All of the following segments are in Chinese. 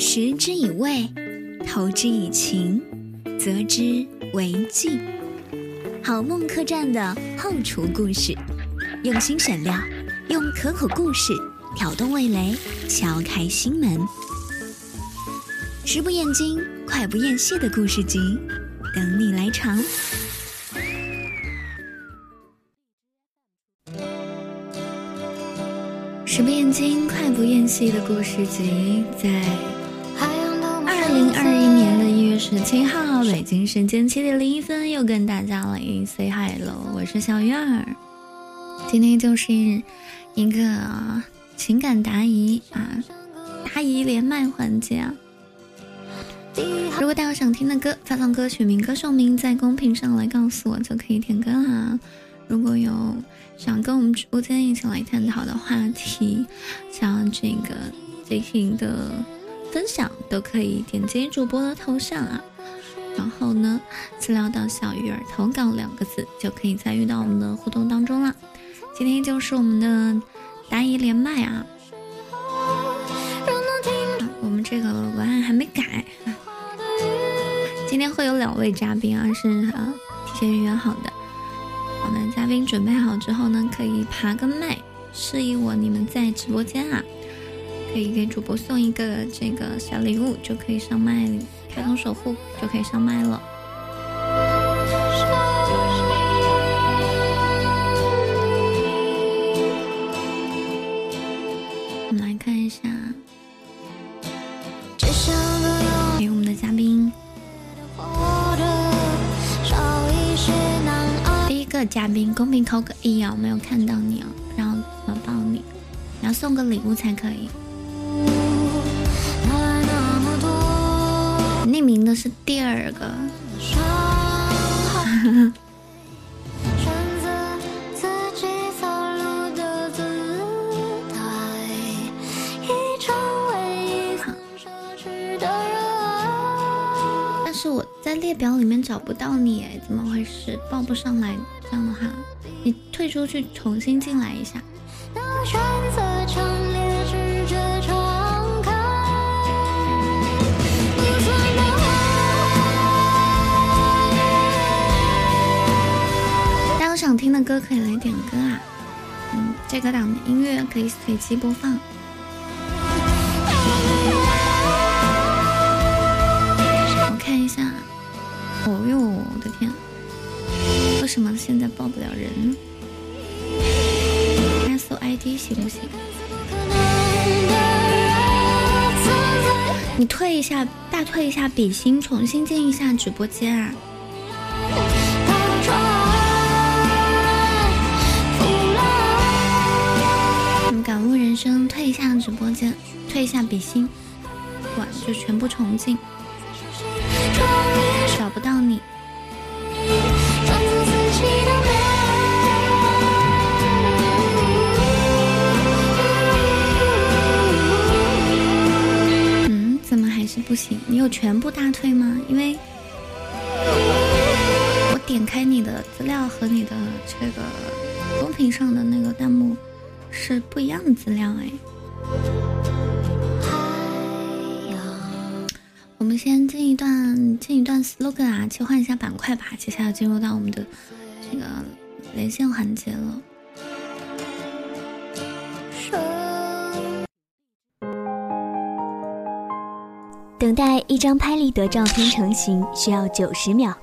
食之以味，投之以情，择之为敬。好梦客栈的后厨故事，用心选料，用可口故事挑动味蕾，敲开心门。食不厌精，快不厌细的故事集，等你来尝。食不厌精，快不厌细的故事集，在十七号，北京时间七点零一分，又跟大家来 say hello，。我是小月儿，今天就是一个情感答疑啊，答疑连麦环节。如果大家想听的歌，发送歌曲名、歌手名在公屏上来告诉我，就可以点歌啦。如果有想跟我们直播间一起来探讨的话题，像这个进行的分享，都可以点击主播的头像啊，然后呢，资料到小鱼儿投稿两个字，就可以参与到我们的互动当中了。今天就是我们的答疑连麦啊，我们这个文案还没改，今天会有两位嘉宾啊，是啊提前预约好的。我们嘉宾准备好之后呢，可以爬个麦，示意我你们在直播间啊，可以给主播送一个这个小礼物，就可以上麦，开通守护就可以上麦了。我们来看一下，给我们的嘉宾。第一个嘉宾公屏扣个一啊，我没有看到你啊，然后怎么报你？你要送个礼物才可以。匿名的是第二个。但是我在列表里面找不到你哎，怎么回事？报不上来，这样的话，你退出去重新进来一下。想听的歌可以来点歌啊，嗯，这个档的音乐可以随机播放。我看一下，哦哟，我的天，为什么现在报不了人呢？搜 ID 行不行？你退一下，大退一下比心，重新进一下直播间啊！生，退一下直播间，退一下比心，管就全部重进。找不到你。嗯，怎么还是不行？你有全部大退吗？因为我点开你的资料和你的这个公屏上的那个弹幕是不一样的资料哎。我们先进一段进一段 slogan 啊，切换一下板块吧。接下来进入到我们的这个连线环节了。等待一张拍立得照片成型需要九十秒，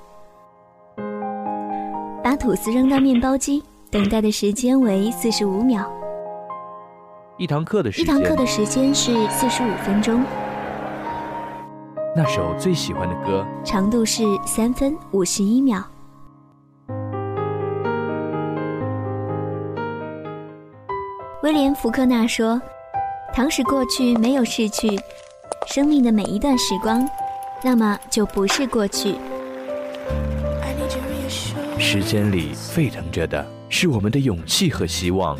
把吐司扔到面包机，等待的时间为四十五秒。一堂课的时间一堂课的时间是四十五分钟。那首最喜欢的歌，长度是三分五十一秒。威廉·福克纳说：“倘使过去没有逝去，生命的每一段时光，那么就不是过去。时间里沸腾着的是我们的勇气和希望。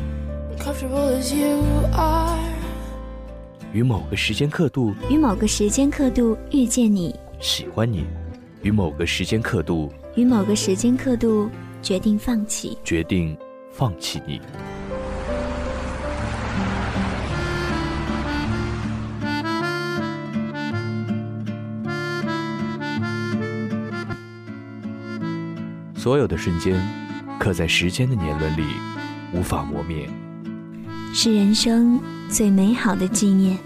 与某个时间刻度，与某个时间刻度遇见你，喜欢你；与某个时间刻度，与某个时间刻度决定放弃，决定放弃你。所有的瞬间，刻在时间的年轮里，无法磨灭。是人生最美好的纪念。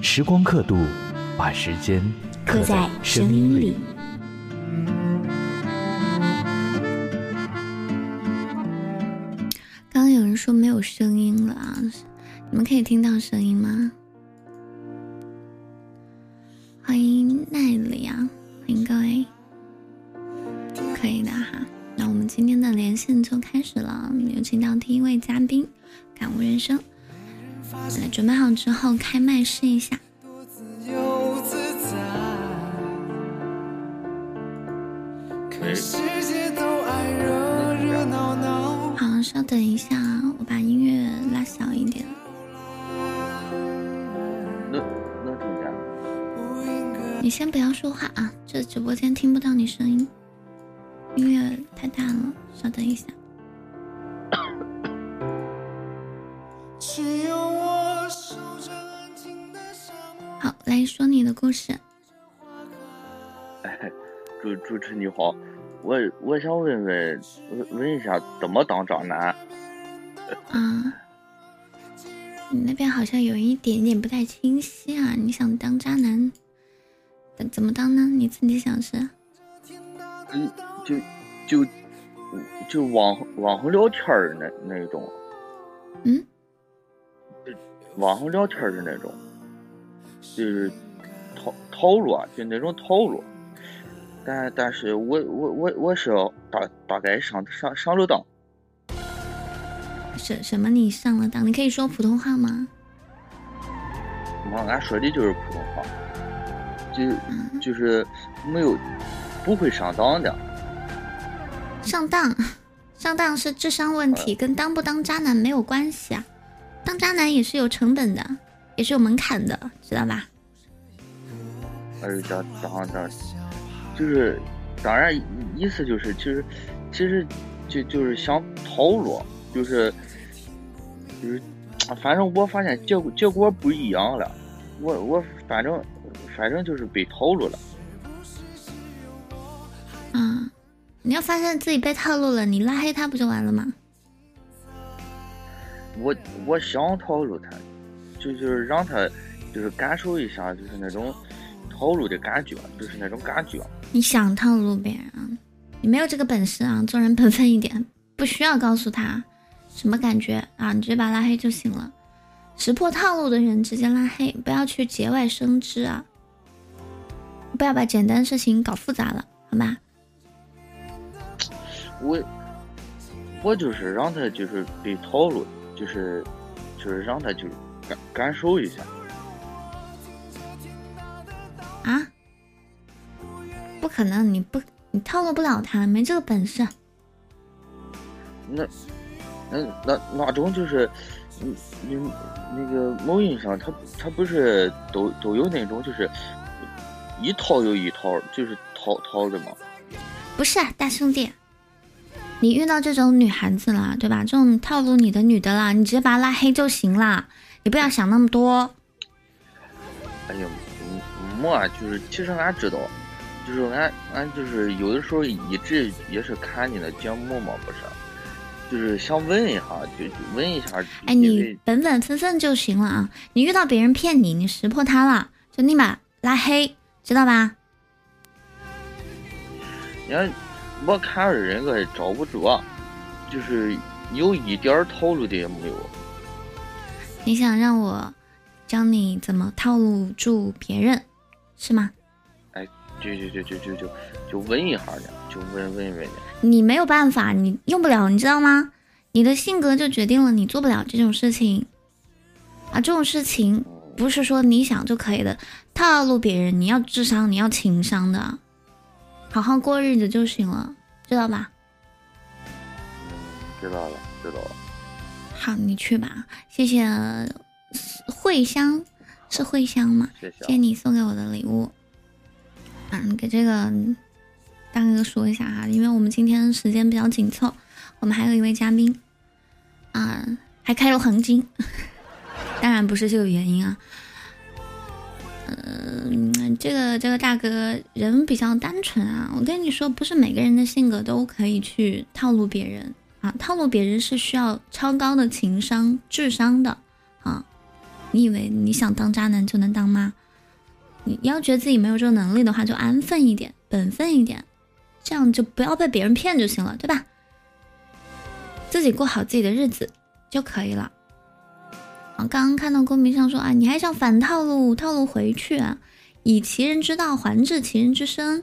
时光刻度，把时间刻在声音里。刚刚有人说没有声音了啊，你们可以听到声音吗？欢迎奈里啊，欢迎各位，可以的哈。那我们今天的连线就开始了，有请到第一位嘉宾，感悟人生。来，准备好之后开麦试一下。好，稍等一下，我把音乐拉小一点。那那怎么你先不要说话啊，这直播间听不到你声音，音乐太大了，稍等一下。好，来说你的故事。哎，主主持你好，我我想问问问问一下，怎么当渣男？啊，你那边好像有一点点不太清晰啊！你想当渣男，怎怎么当呢？你自己想是？嗯，就就就网网上聊天儿那那种。嗯。网上聊天的那种，就是套套路啊，就那种套路。但但是我我我我是要大大概上上上了当。什什么？你上了当？你可以说普通话吗？我俺说的就是普通话，就就是没有不会上当的。上当，上当是智商问题，跟当不当渣男没有关系啊。当渣男也是有成本的，也是有门槛的，知道吧？哎呦，叫当当，就是当然意思就是，其实其实就就是想套路，就是就是，反正我发现结果结果不一样了，我我反正反正就是被套路了。嗯，你要发现自己被套路了，你拉黑他不就完了吗？我我想套路他，就就是让他就是感受一下，就是那种套路的感觉，就是那种感觉。你想套路别人，你没有这个本事啊！做人本分一点，不需要告诉他什么感觉啊，你直接把他拉黑就行了。识破套路的人直接拉黑，不要去节外生枝啊！不要把简单事情搞复杂了，好吗？我我就是让他就是被套路。就是，就是让他就感感受一下。啊？不可能，你不，你套路不了他，没这个本事。那，那那那种就是，你你那个某音上，他他不是都都有那种就是一套又一套，就是套套的吗？不是，大兄弟。你遇到这种女孩子啦，对吧？这种套路你的女的啦，你直接把她拉黑就行啦，你不要想那么多。哎呀，没，就是其实俺知道，就是俺俺就是有的时候一直也是看你的节目嘛，不是？就是想问一下，就问一下。哎，你本本分分就行了啊！你遇到别人骗你，你识破他了，就立马拉黑，知道吧？你看。我看人个招不住，就是有一点套路的也没有。你想让我教你怎么套路住别人，是吗？哎，就就就就就就就问一下的，就问问问的。你没有办法，你用不了，你知道吗？你的性格就决定了你做不了这种事情。啊，这种事情不是说你想就可以的。套路别人，你要智商，你要情商的。好好过日子就行了，知道吧？嗯，知道了，知道了。好，你去吧。谢谢茴香，是茴香吗？谢谢你送给我的礼物。嗯，给这个大哥哥说一下哈，因为我们今天时间比较紧凑，我们还有一位嘉宾啊，还开了黄金，当然不是这个原因啊。嗯，这个这个大哥人比较单纯啊，我跟你说，不是每个人的性格都可以去套路别人啊，套路别人是需要超高的情商、智商的啊。你以为你想当渣男就能当吗？你要觉得自己没有这个能力的话，就安分一点、本分一点，这样就不要被别人骗就行了，对吧？自己过好自己的日子就可以了。啊，刚刚看到公屏上说啊，你还想反套路，套路回去啊？以其人之道还治其人之身，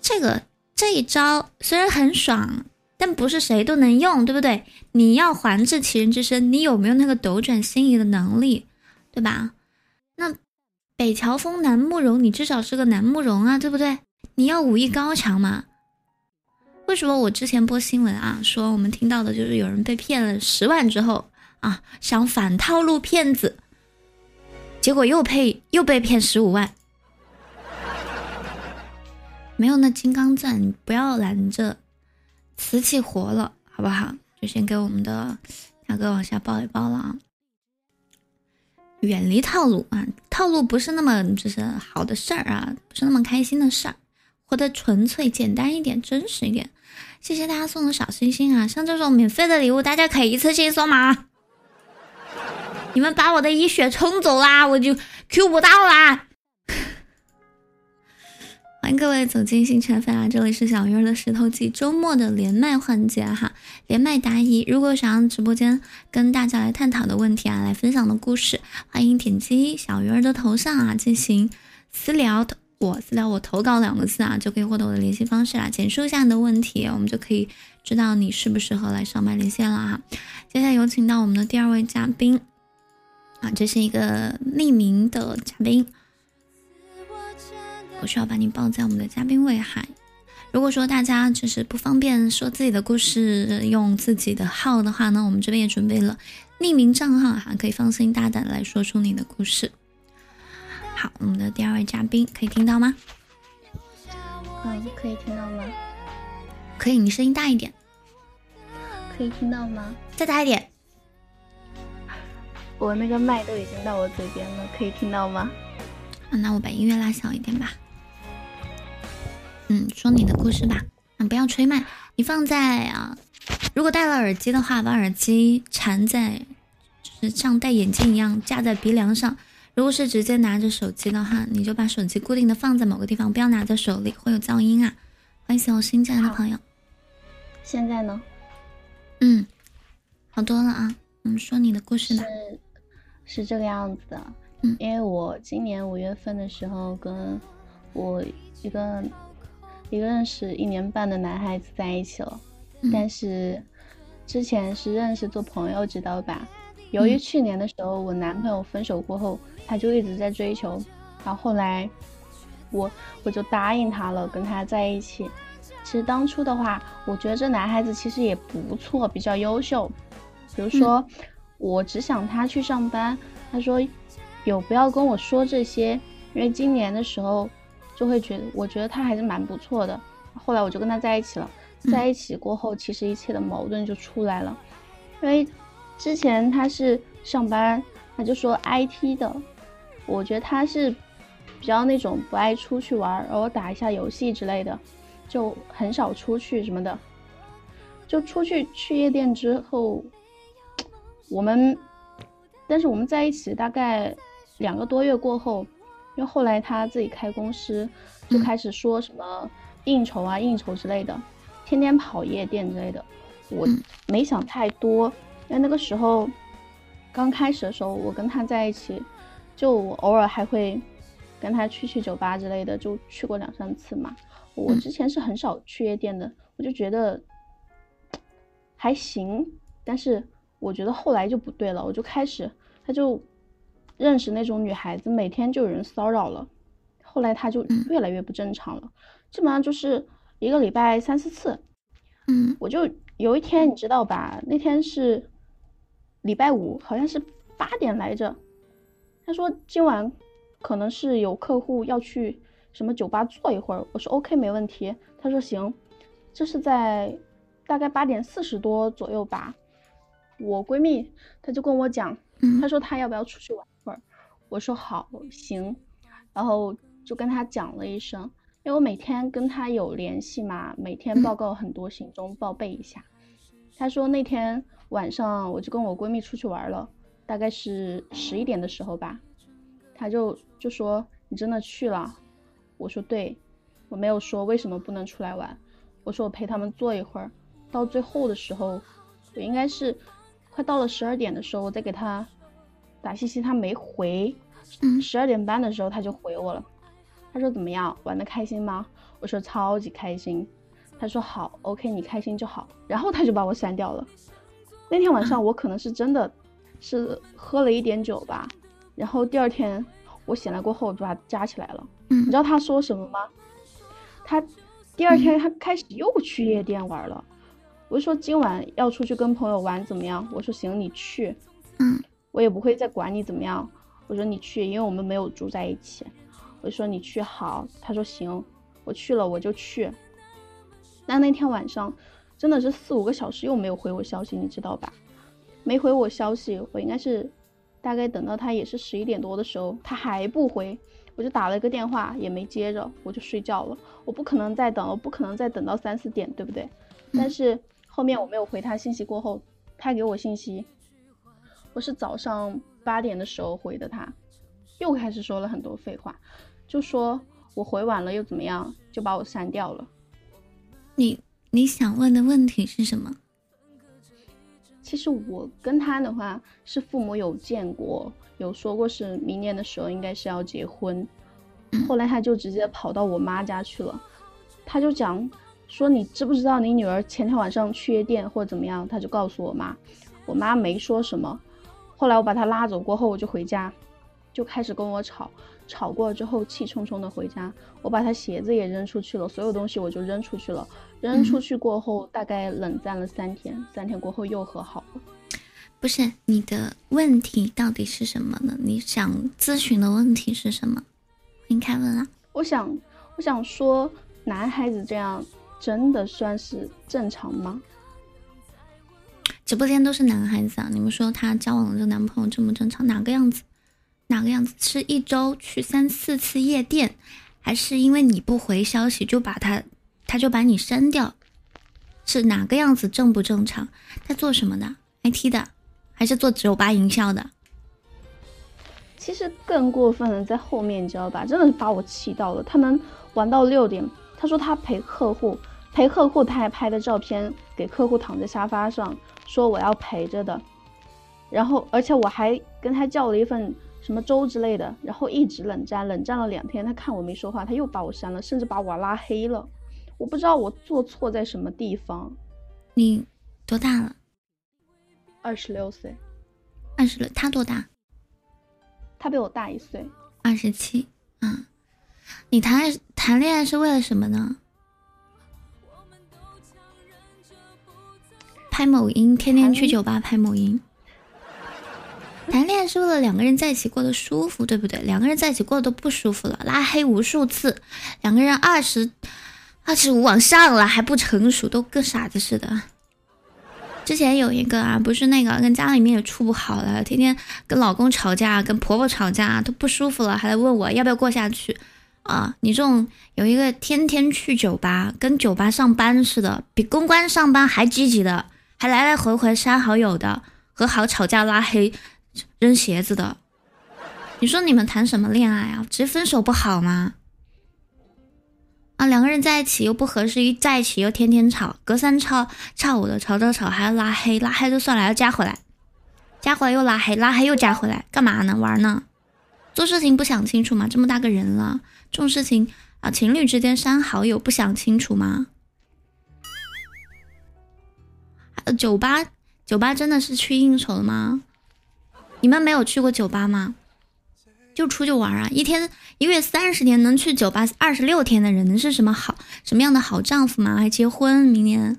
这个这一招虽然很爽，但不是谁都能用，对不对？你要还治其人之身，你有没有那个斗转星移的能力，对吧？那北乔峰、南慕容，你至少是个南慕容啊，对不对？你要武艺高强嘛？为什么我之前播新闻啊，说我们听到的就是有人被骗了十万之后啊，想反套路骗子，结果又配又被骗十五万。没有那金刚钻，你不要拦着瓷器活了，好不好？就先给我们的大哥往下抱一抱了啊！远离套路啊，套路不是那么就是好的事儿啊，不是那么开心的事儿，活得纯粹、简单一点、真实一点。谢谢大家送的小心心啊！像这种免费的礼物，大家可以一次性送吗？你们把我的一血冲走啦，我就 Q 不到啦！欢迎各位走进星辰飞啊！这里是小鱼儿的石头记周末的连麦环节哈，连麦答疑。如果想让直播间跟大家来探讨的问题啊，来分享的故事，欢迎点击小鱼儿的头像啊进行私聊，我私聊我投稿两个字啊，就可以获得我的联系方式啦。简述一下你的问题，我们就可以知道你适不适合来上麦连线了哈。接下来有请到我们的第二位嘉宾啊，这是一个匿名的嘉宾。我需要把你抱在我们的嘉宾位哈。如果说大家就是不方便说自己的故事，用自己的号的话呢，我们这边也准备了匿名账号哈，可以放心大胆来说出你的故事。好，我们的第二位嘉宾可以听到吗？嗯，可以听到吗？可以，你声音大一点。可以听到吗？再大一点。我那个麦都已经到我嘴边了，可以听到吗？啊，那我把音乐拉小一点吧。嗯，说你的故事吧。嗯，不要吹麦，你放在啊。如果戴了耳机的话，把耳机缠在，就是像戴眼镜一样架在鼻梁上。如果是直接拿着手机的话，你就把手机固定的放在某个地方，不要拿在手里，会有噪音啊。欢迎小新进来的朋友。现在呢？嗯，好多了啊。嗯，说你的故事吧。是，是这个样子的。嗯，因为我今年五月份的时候，跟我一个。一个认识一年半的男孩子在一起了，但是之前是认识做朋友，知道吧？由于去年的时候我男朋友分手过后，他就一直在追求，然后后来我我就答应他了，跟他在一起。其实当初的话，我觉得这男孩子其实也不错，比较优秀。比如说，我只想他去上班，他说有不要跟我说这些，因为今年的时候。就会觉得，我觉得他还是蛮不错的。后来我就跟他在一起了，在一起过后，其实一切的矛盾就出来了。因为之前他是上班，他就说 IT 的，我觉得他是比较那种不爱出去玩，偶尔打一下游戏之类的，就很少出去什么的。就出去去夜店之后，我们，但是我们在一起大概两个多月过后。因为后来他自己开公司，就开始说什么应酬啊、应酬之类的，天天跑夜店之类的。我没想太多，因为那个时候刚开始的时候，我跟他在一起，就我偶尔还会跟他去去酒吧之类的，就去过两三次嘛。我之前是很少去夜店的，我就觉得还行。但是我觉得后来就不对了，我就开始他就。认识那种女孩子，每天就有人骚扰了，后来他就越来越不正常了，基本上就是一个礼拜三四次。嗯，我就有一天你知道吧，那天是礼拜五，好像是八点来着。他说今晚可能是有客户要去什么酒吧坐一会儿，我说 OK 没问题。他说行，这是在大概八点四十多左右吧。我闺蜜她就跟我讲，她说她要不要出去玩会儿。我说好行，然后就跟她讲了一声，因为我每天跟她有联系嘛，每天报告很多行踪，报备一下。她说那天晚上我就跟我闺蜜出去玩了，大概是十一点的时候吧，她就就说你真的去了？我说对，我没有说为什么不能出来玩，我说我陪他们坐一会儿，到最后的时候，我应该是快到了十二点的时候，我再给他打信息，他没回。十二点半的时候他就回我了，他说怎么样，玩的开心吗？我说超级开心。他说好，OK，你开心就好。然后他就把我删掉了。那天晚上我可能是真的是喝了一点酒吧，然后第二天我醒来过后就把他加起来了。你知道他说什么吗？他第二天他开始又去夜店玩了。我就说今晚要出去跟朋友玩怎么样？我说行，你去。嗯，我也不会再管你怎么样。我说你去，因为我们没有住在一起。我就说你去好，他说行，我去了我就去。那那天晚上真的是四五个小时又没有回我消息，你知道吧？没回我消息，我应该是大概等到他也是十一点多的时候，他还不回，我就打了一个电话也没接着，我就睡觉了。我不可能再等，我不可能再等到三四点，对不对？但是后面我没有回他信息过后，他给我信息，我是早上。八点的时候回的他，又开始说了很多废话，就说我回晚了又怎么样，就把我删掉了。你你想问的问题是什么？其实我跟他的话是父母有见过，有说过是明年的时候应该是要结婚，后来他就直接跑到我妈家去了，他就讲说你知不知道你女儿前天晚上去夜店或者怎么样，他就告诉我妈，我妈没说什么。后来我把她拉走过后，我就回家，就开始跟我吵，吵过之后气冲冲的回家，我把她鞋子也扔出去了，所有东西我就扔出去了。扔出去过后，大概冷战了三天，三天过后又和好了。不是你的问题到底是什么呢？你想咨询的问题是什么？你开问啊！我想，我想说，男孩子这样真的算是正常吗？直播间都是男孩子啊！你们说他交往的这个男朋友正不正常？哪个样子？哪个样子？是一周去三四次夜店，还是因为你不回消息就把他，他就把你删掉？是哪个样子？正不正常？他做什么的？IT 的，还是做酒吧营销的？其实更过分的在后面，你知道吧？真的是把我气到了。他能玩到六点。他说他陪客户，陪客户，他还拍的照片给客户躺在沙发上。说我要陪着的，然后而且我还跟他叫了一份什么粥之类的，然后一直冷战，冷战了两天。他看我没说话，他又把我删了，甚至把我拉黑了。我不知道我做错在什么地方。你多大了？二十六岁。二十六，他多大？他比我大一岁。二十七。嗯，你谈谈恋爱是为了什么呢？拍某音，天天去酒吧拍某音。谈恋爱是为了两个人在一起过得舒服，对不对？两个人在一起过得都不舒服了，拉黑无数次，两个人二十二十五往上了还不成熟，都跟傻子似的。之前有一个啊，不是那个跟家里面也处不好了，天天跟老公吵架，跟婆婆吵架，都不舒服了，还来问我要不要过下去啊？你这种有一个天天去酒吧，跟酒吧上班似的，比公关上班还积极的。还来来回回删好友的，和好吵架拉黑，扔鞋子的，你说你们谈什么恋爱啊？直接分手不好吗？啊，两个人在一起又不合适，一在一起又天天吵，隔三差差五的，吵吵吵还要拉黑，拉黑就算了，要加回来，加回来又拉黑，拉黑又加回来，干嘛呢？玩呢？做事情不想清楚吗？这么大个人了，这种事情啊，情侣之间删好友不想清楚吗？酒吧，酒吧真的是去应酬的吗？你们没有去过酒吧吗？就出去玩啊！一天一月三十天能去酒吧二十六天的人是什么好什么样的好丈夫吗？还结婚明年？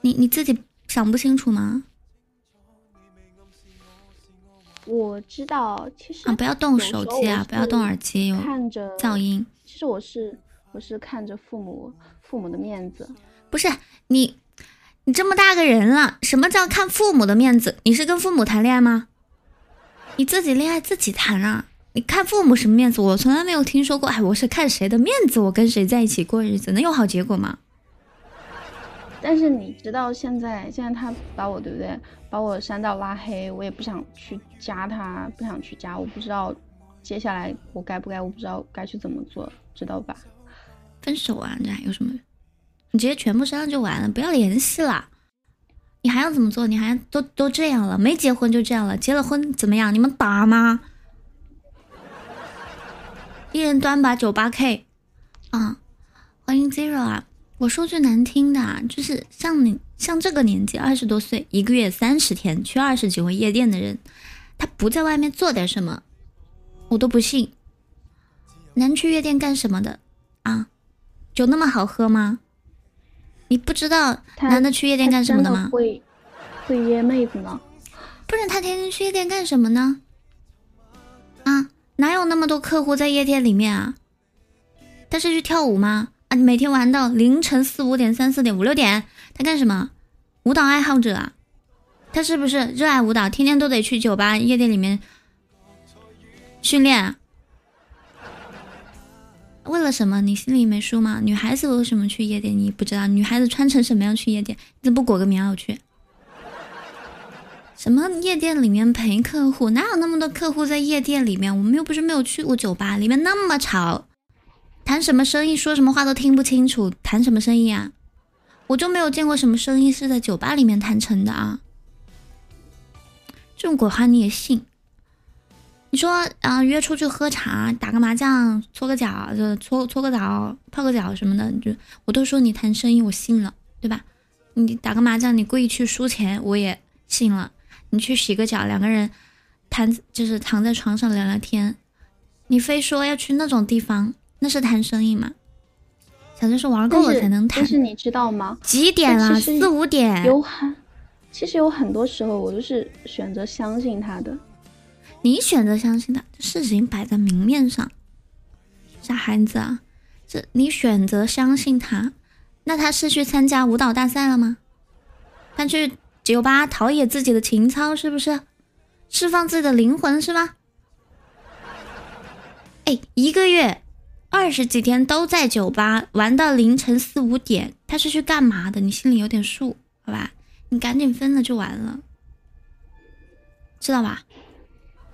你你自己想不清楚吗？我知道，其实啊，不要动手机啊，不要动耳机，有噪音。其实我是我是看着父母父母的面子，不是你。你这么大个人了，什么叫看父母的面子？你是跟父母谈恋爱吗？你自己恋爱自己谈啊！你看父母什么面子？我从来没有听说过。哎，我是看谁的面子，我跟谁在一起过日子，能有好结果吗？但是你知道现在，现在他把我对不对？把我删掉拉黑，我也不想去加他，不想去加，我不知道接下来我该不该，我不知道该去怎么做，知道吧？分手啊，这还有什么？你直接全部删了就完了，不要联系了。你还要怎么做？你还都都这样了，没结婚就这样了，结了婚怎么样？你们打吗？一人端把九八 K，啊，欢迎 Zero 啊！我说句难听的，就是像你像这个年纪，二十多岁，一个月三十天去二十几回夜店的人，他不在外面做点什么，我都不信。能去夜店干什么的啊？酒那么好喝吗？你不知道男的去夜店干什么的吗？会会约妹子吗？不然他天天去夜店干什么呢？啊？哪有那么多客户在夜店里面啊？他是去跳舞吗？啊，你每天玩到凌晨四五点、三四点、五六点，他干什么？舞蹈爱好者啊？他是不是热爱舞蹈？天天都得去酒吧、夜店里面训练？为了什么？你心里没数吗？女孩子为什么去夜店？你不知道？女孩子穿成什么样去夜店？你怎么不裹个棉袄去？什么夜店里面陪客户？哪有那么多客户在夜店里面？我们又不是没有去过酒吧，里面那么吵，谈什么生意，说什么话都听不清楚，谈什么生意啊？我就没有见过什么生意是在酒吧里面谈成的啊！这种鬼话你也信？你说啊，约出去喝茶、打个麻将、搓个脚、就搓搓个澡、泡个脚什么的，就我都说你谈生意，我信了，对吧？你打个麻将，你故意去输钱，我也信了。你去洗个脚，两个人谈就是躺在床上聊聊天，你非说要去那种地方，那是谈生意吗？小就是玩够了才能谈。但是你知道吗？几点了？四五点。有很，其实有很多时候我都是选择相信他的。你选择相信他，事情摆在明面上。傻孩子啊，这你选择相信他，那他是去参加舞蹈大赛了吗？他去。酒吧陶冶自己的情操，是不是？释放自己的灵魂，是吗？哎，一个月二十几天都在酒吧玩到凌晨四五点，他是去干嘛的？你心里有点数，好吧？你赶紧分了就完了，知道吧？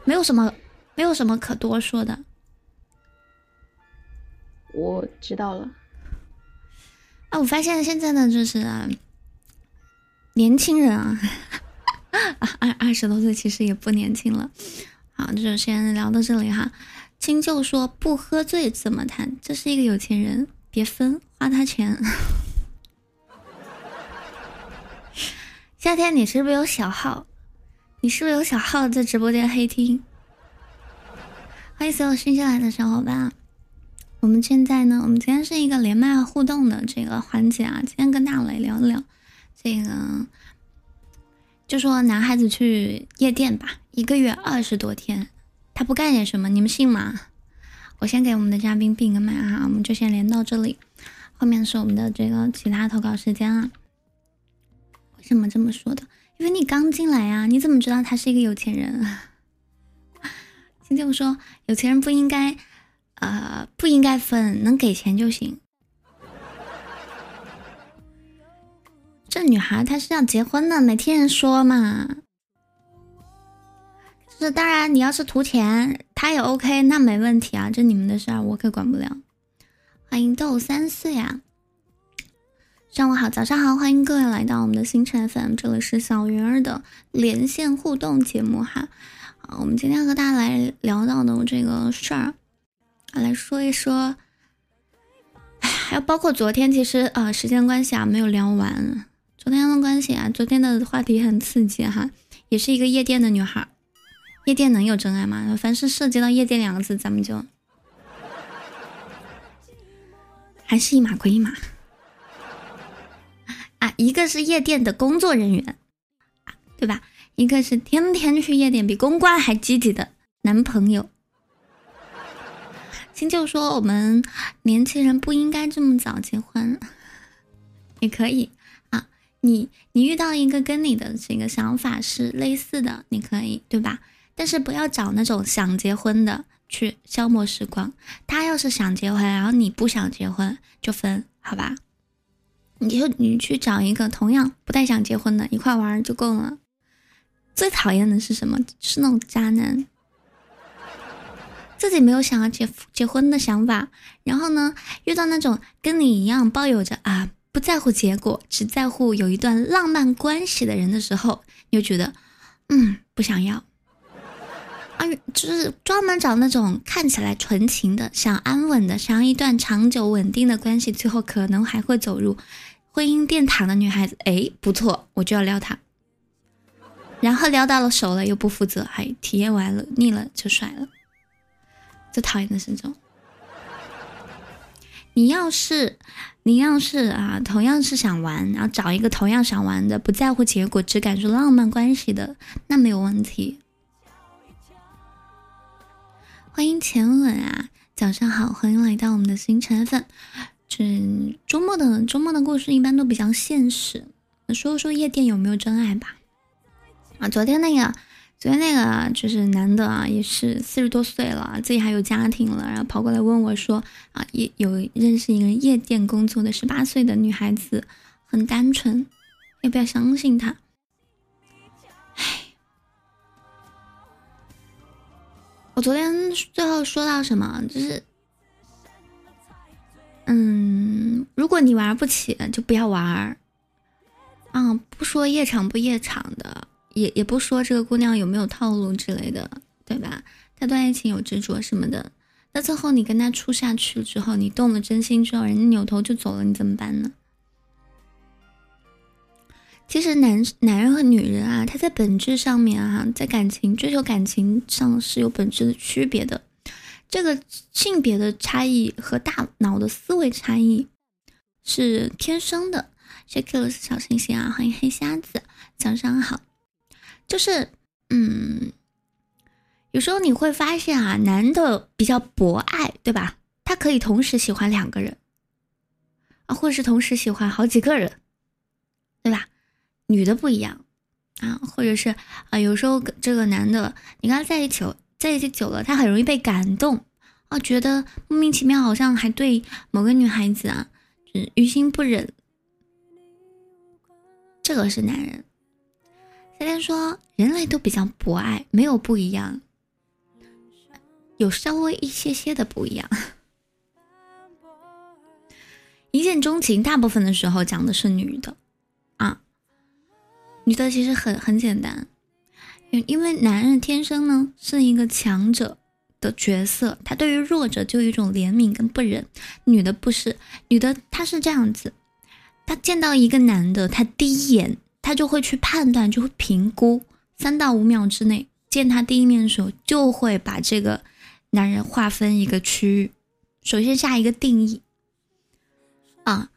没有什么，没有什么可多说的。我知道了。啊，我发现现在呢，就是。年轻人啊，二二十多岁其实也不年轻了。好，就先聊到这里哈。青就说不喝醉怎么谈？这是一个有钱人，别分，花他钱。夏天，你是不是有小号？你是不是有小号在直播间黑听？欢迎所有新进来的小伙伴。我们现在呢，我们今天是一个连麦互动的这个环节啊。今天跟大家来聊聊。这个就说男孩子去夜店吧，一个月二十多天，他不干点什么，你们信吗？我先给我们的嘉宾闭个麦哈，我们就先连到这里，后面是我们的这个其他投稿时间啊。为什么这么说的？因为你刚进来啊，你怎么知道他是一个有钱人？今天我说有钱人不应该，呃，不应该分，能给钱就行。这女孩她是要结婚的，没听人说嘛？就是当然，你要是图钱，她也 OK，那没问题啊，这你们的事儿，我可管不了。欢迎豆三岁啊，上午好，早上好，欢迎各位来到我们的星辰 FM，这里是小鱼儿的连线互动节目哈。啊，我们今天和大家来聊到的这个事儿，来说一说，哎，还有包括昨天，其实啊，时间关系啊，没有聊完。昨天的关系啊，昨天的话题很刺激哈，也是一个夜店的女孩。夜店能有真爱吗？凡是涉及到夜店两个字，咱们就还是一码归一码啊。一个是夜店的工作人员，对吧？一个是天天去夜店比公关还积极的男朋友。新旧说我们年轻人不应该这么早结婚，也可以啊。你你遇到一个跟你的这个想法是类似的，你可以对吧？但是不要找那种想结婚的，去消磨时光。他要是想结婚，然后你不想结婚，就分，好吧？你就你去找一个同样不太想结婚的，一块玩就够了。最讨厌的是什么？是那种渣男，自己没有想要结结婚的想法，然后呢，遇到那种跟你一样抱有着啊不在乎结果，只在乎有一段浪漫关系的人的时候，你就觉得，嗯，不想要。啊，就是专门找那种看起来纯情的、想安稳的、想要一段长久稳定的关系，最后可能还会走入婚姻殿堂的女孩子。哎，不错，我就要撩她。然后撩到了手了又不负责，还体验完了腻了就甩了。最讨厌的是这种。你要是，你要是啊，同样是想玩，然后找一个同样想玩的，不在乎结果，只感受浪漫关系的，那没有问题。欢迎前吻啊，早上好，欢迎来到我们的星辰粉。这周末的周末的故事一般都比较现实，说说夜店有没有真爱吧。啊，昨天那个，昨天那个就是男的啊，也是四十多岁了，自己还有家庭了，然后跑过来问我说啊，也有认识一个夜店工作的十八岁的女孩子，很单纯，要不要相信他？我昨天最后说到什么？就是，嗯，如果你玩不起，就不要玩儿。啊，不说夜场不夜场的，也也不说这个姑娘有没有套路之类的，对吧？她对爱情有执着什么的，那最后你跟他处下去了之后，你动了真心之后，人家扭头就走了，你怎么办呢？其实男男人和女人啊，他在本质上面啊，在感情追求感情上是有本质的区别的。这个性别的差异和大脑的思维差异是天生的。谢 Q 小星星啊，欢迎黑瞎子，早上好。就是嗯，有时候你会发现啊，男的比较博爱，对吧？他可以同时喜欢两个人啊，或者是同时喜欢好几个人，对吧？女的不一样啊，或者是啊，有时候这个男的，你跟他在一起在一起久了，他很容易被感动啊，觉得莫名其妙，好像还对某个女孩子啊，是于心不忍。这个是男人。夏天说人类都比较博爱，没有不一样，有稍微一些些的不一样。一见钟情，大部分的时候讲的是女的。啊女的其实很很简单，因为男人天生呢是一个强者的角色，他对于弱者就有一种怜悯跟不忍。女的不是，女的她是这样子，她见到一个男的，她第一眼她就会去判断，就会评估，三到五秒之内见他第一面的时候，就会把这个男人划分一个区域，首先下一个定义啊，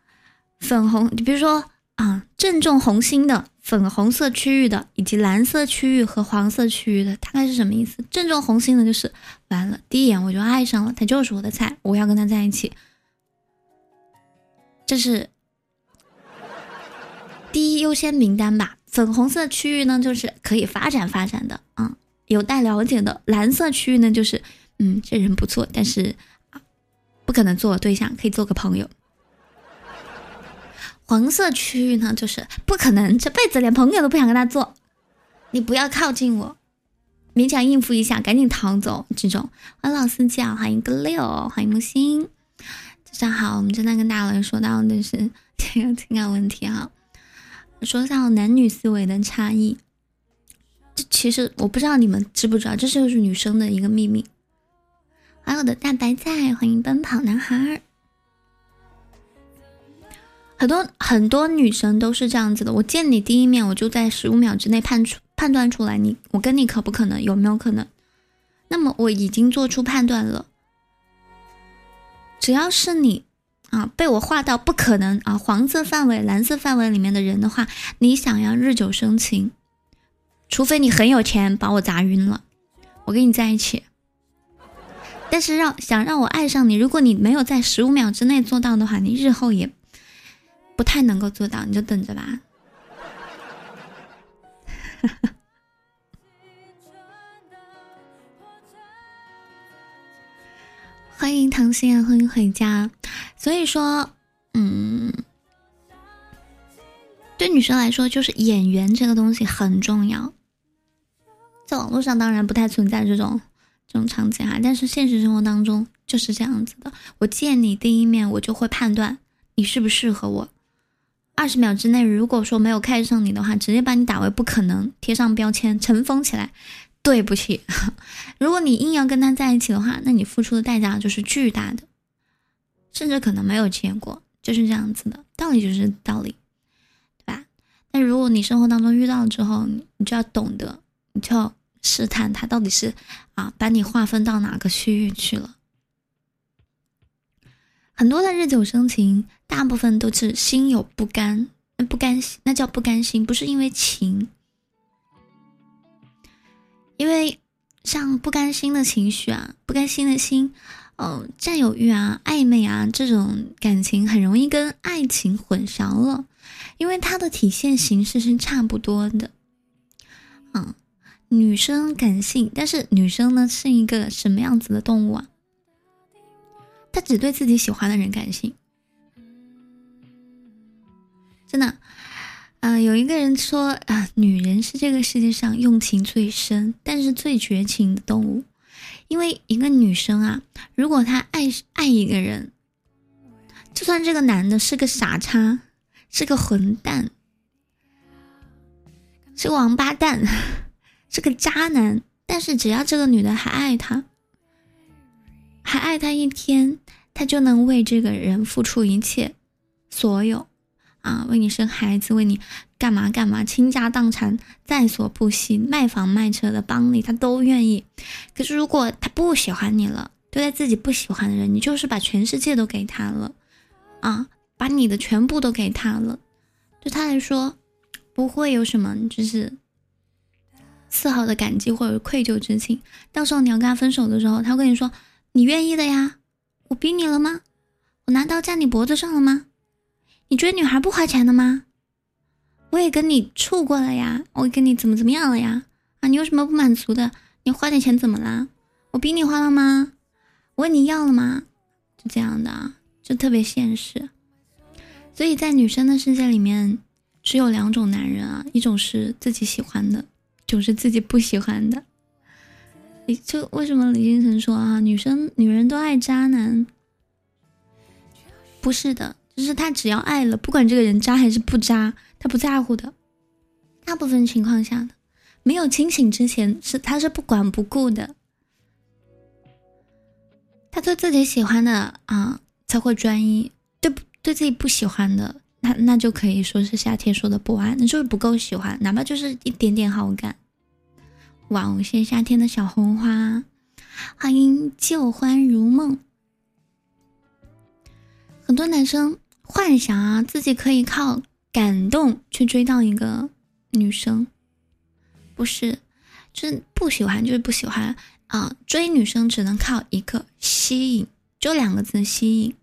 粉红，你比如说啊，正中红心的。粉红色区域的，以及蓝色区域和黄色区域的，大概是什么意思？正中红心的，就是完了，第一眼我就爱上了，他就是我的菜，我要跟他在一起。这是第一优先名单吧？粉红色区域呢，就是可以发展发展的啊，有待了解的。蓝色区域呢，就是嗯，这人不错，但是，不可能做我对象，可以做个朋友。黄色区域呢，就是不可能，这辈子连朋友都不想跟他做，你不要靠近我，勉强应付一下，赶紧逃走。这种，欢迎老司机啊，欢迎个六，欢迎木星，早上好。我们正在跟大人说到的是 这个情感问题哈，说到男女思维的差异，这其实我不知道你们知不知道，这就是女生的一个秘密。欢迎我的大白菜，欢迎奔跑男孩。很多很多女生都是这样子的，我见你第一面，我就在十五秒之内判出判断出来你我跟你可不可能，有没有可能？那么我已经做出判断了，只要是你啊被我划到不可能啊黄色范围、蓝色范围里面的人的话，你想要日久生情，除非你很有钱把我砸晕了，我跟你在一起。但是让想让我爱上你，如果你没有在十五秒之内做到的话，你日后也。不太能够做到，你就等着吧。欢迎唐心，欢迎回家。所以说，嗯，对女生来说，就是眼缘这个东西很重要。在网络上当然不太存在这种这种场景啊，但是现实生活当中就是这样子的。我见你第一面，我就会判断你适不适合我。二十秒之内，如果说没有看上你的话，直接把你打为不可能，贴上标签，尘封起来。对不起，如果你硬要跟他在一起的话，那你付出的代价就是巨大的，甚至可能没有结果，就是这样子的道理，就是道理，对吧？但如果你生活当中遇到之后，你就要懂得，你就要试探他到底是啊，把你划分到哪个区域去了。很多的日久生情，大部分都是心有不甘，不甘心，那叫不甘心，不是因为情，因为像不甘心的情绪啊，不甘心的心，嗯，占有欲啊，暧昧啊，这种感情很容易跟爱情混淆了，因为它的体现形式是差不多的，嗯，女生感性，但是女生呢是一个什么样子的动物啊？他只对自己喜欢的人感性，真的。嗯，有一个人说啊，女人是这个世界上用情最深，但是最绝情的动物。因为一个女生啊，如果她爱爱一个人，就算这个男的是个傻叉，是个混蛋，是个王八蛋，是个渣男，但是只要这个女的还爱他。还爱他一天，他就能为这个人付出一切，所有，啊，为你生孩子，为你干嘛干嘛，倾家荡产，在所不惜，卖房卖车的帮你，他都愿意。可是如果他不喜欢你了，对待自己不喜欢的人，你就是把全世界都给他了，啊，把你的全部都给他了，对他来说，不会有什么就是丝毫的感激或者愧疚之情。到时候你要跟他分手的时候，他会跟你说。你愿意的呀，我逼你了吗？我拿刀架你脖子上了吗？你追女孩不花钱的吗？我也跟你处过了呀，我跟你怎么怎么样了呀？啊，你有什么不满足的？你花点钱怎么啦？我逼你花了吗？我问你要了吗？就这样的，就特别现实。所以在女生的世界里面，只有两种男人啊，一种是自己喜欢的，一种是自己不喜欢的。就为什么李金城说啊，女生女人都爱渣男？不是的，就是他只要爱了，不管这个人渣还是不渣，他不在乎的。大部分情况下，没有清醒之前是他是不管不顾的。他对自己喜欢的啊才会专一，对对自己不喜欢的，那那就可以说是夏天说的不爱，那就是不够喜欢，哪怕就是一点点好感。哇哦！谢谢夏天的小红花，欢迎旧欢如梦。很多男生幻想啊，自己可以靠感动去追到一个女生，不是，就是不喜欢，就是不喜欢啊！追女生只能靠一个吸引，就两个字：吸引。